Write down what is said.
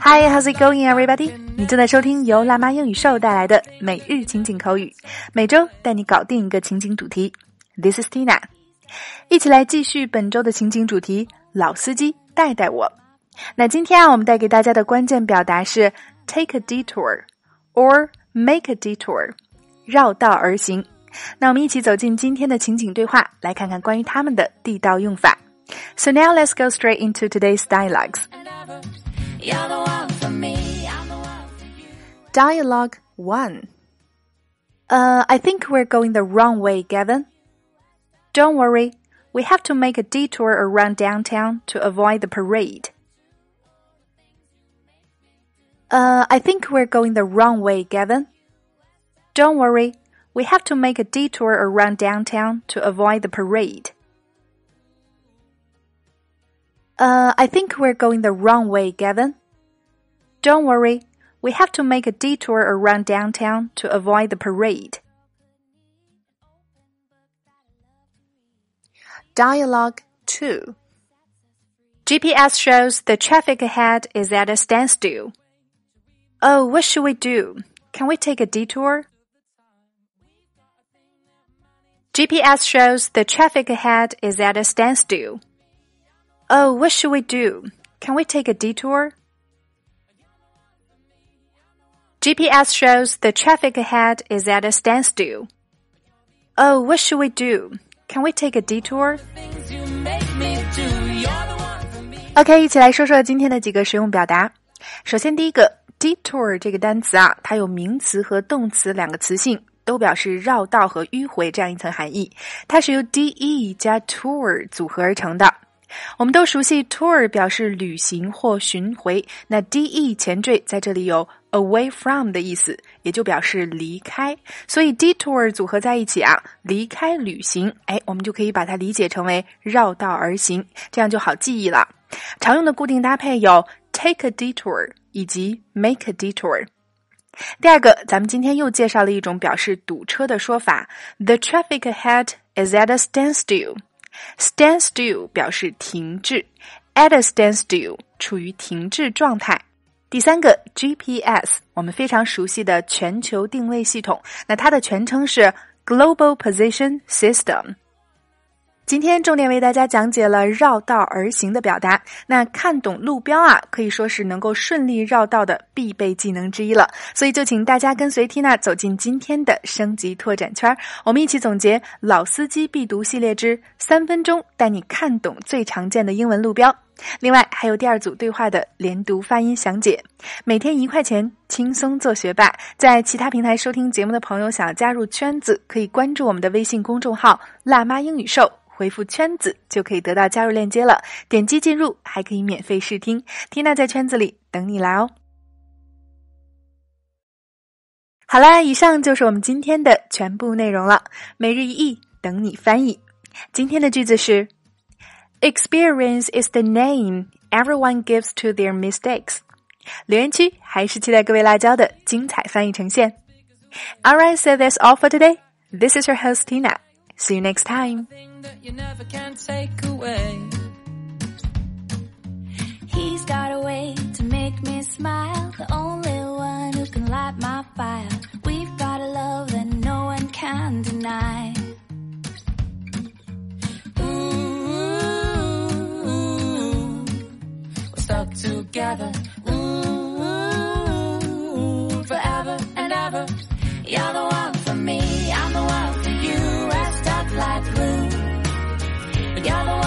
Hi, how's it going, everybody? 你正在收听由辣妈英语秀带来的每日情景口语，每周带你搞定一个情景主题。This is Tina，一起来继续本周的情景主题。老司机带带我。那今天啊，我们带给大家的关键表达是 take a detour or make a detour，绕道而行。那我们一起走进今天的情景对话，来看看关于他们的地道用法。So now let's go straight into today's dialogues. Dialogue 1 Uh, I think we're going the wrong way, Gavin. Don't worry, we have to make a detour around downtown to avoid the parade. Uh, I think we're going the wrong way, Gavin. Don't worry, we have to make a detour around downtown to avoid the parade. Uh, I think we're going the wrong way, Gavin. Don't worry, we have to make a detour around downtown to avoid the parade. Dialogue 2 GPS shows the traffic ahead is at a standstill. Oh, what should we do? Can we take a detour? GPS shows the traffic ahead is at a standstill. Oh, what should we do? Can we take a detour? GPS shows the traffic ahead is at a standstill. Oh, what should we do? Can we take a detour? OK，一起来说说今天的几个实用表达。首先，第一个 detour 这个单词啊，它有名词和动词两个词性，都表示绕道和迂回这样一层含义。它是由 de 加 tour 组合而成的。 我们都熟悉 tour 表示旅行或巡回，那 de 前缀在这里有 away from 的意思，也就表示离开。所以 detour 组合在一起啊，离开旅行，哎，我们就可以把它理解成为绕道而行，这样就好记忆了。常用的固定搭配有 take a detour 以及 make a detour。第二个，咱们今天又介绍了一种表示堵车的说法：The traffic ahead is at a standstill。Stand still 表示停滞，at a standstill 处于停滞状态。第三个 GPS，我们非常熟悉的全球定位系统，那它的全称是 Global Position System。今天重点为大家讲解了绕道而行的表达。那看懂路标啊，可以说是能够顺利绕道的必备技能之一了。所以就请大家跟随缇娜走进今天的升级拓展圈，我们一起总结老司机必读系列之三分钟带你看懂最常见的英文路标。另外还有第二组对话的连读发音详解。每天一块钱，轻松做学霸。在其他平台收听节目的朋友，想要加入圈子，可以关注我们的微信公众号“辣妈英语秀”。回复圈子就可以得到加入链接了，点击进入还可以免费试听。缇娜在圈子里等你来哦。好啦，以上就是我们今天的全部内容了。每日一译，等你翻译。今天的句子是：Experience is the name everyone gives to their mistakes。留言区还是期待各位辣椒的精彩翻译呈现。All right, so that's all for today. This is your host Tina. See you next time. He's got a way to make me smile, the only one who can light my fire. We've got a love that no one can deny. Together. Ooh, One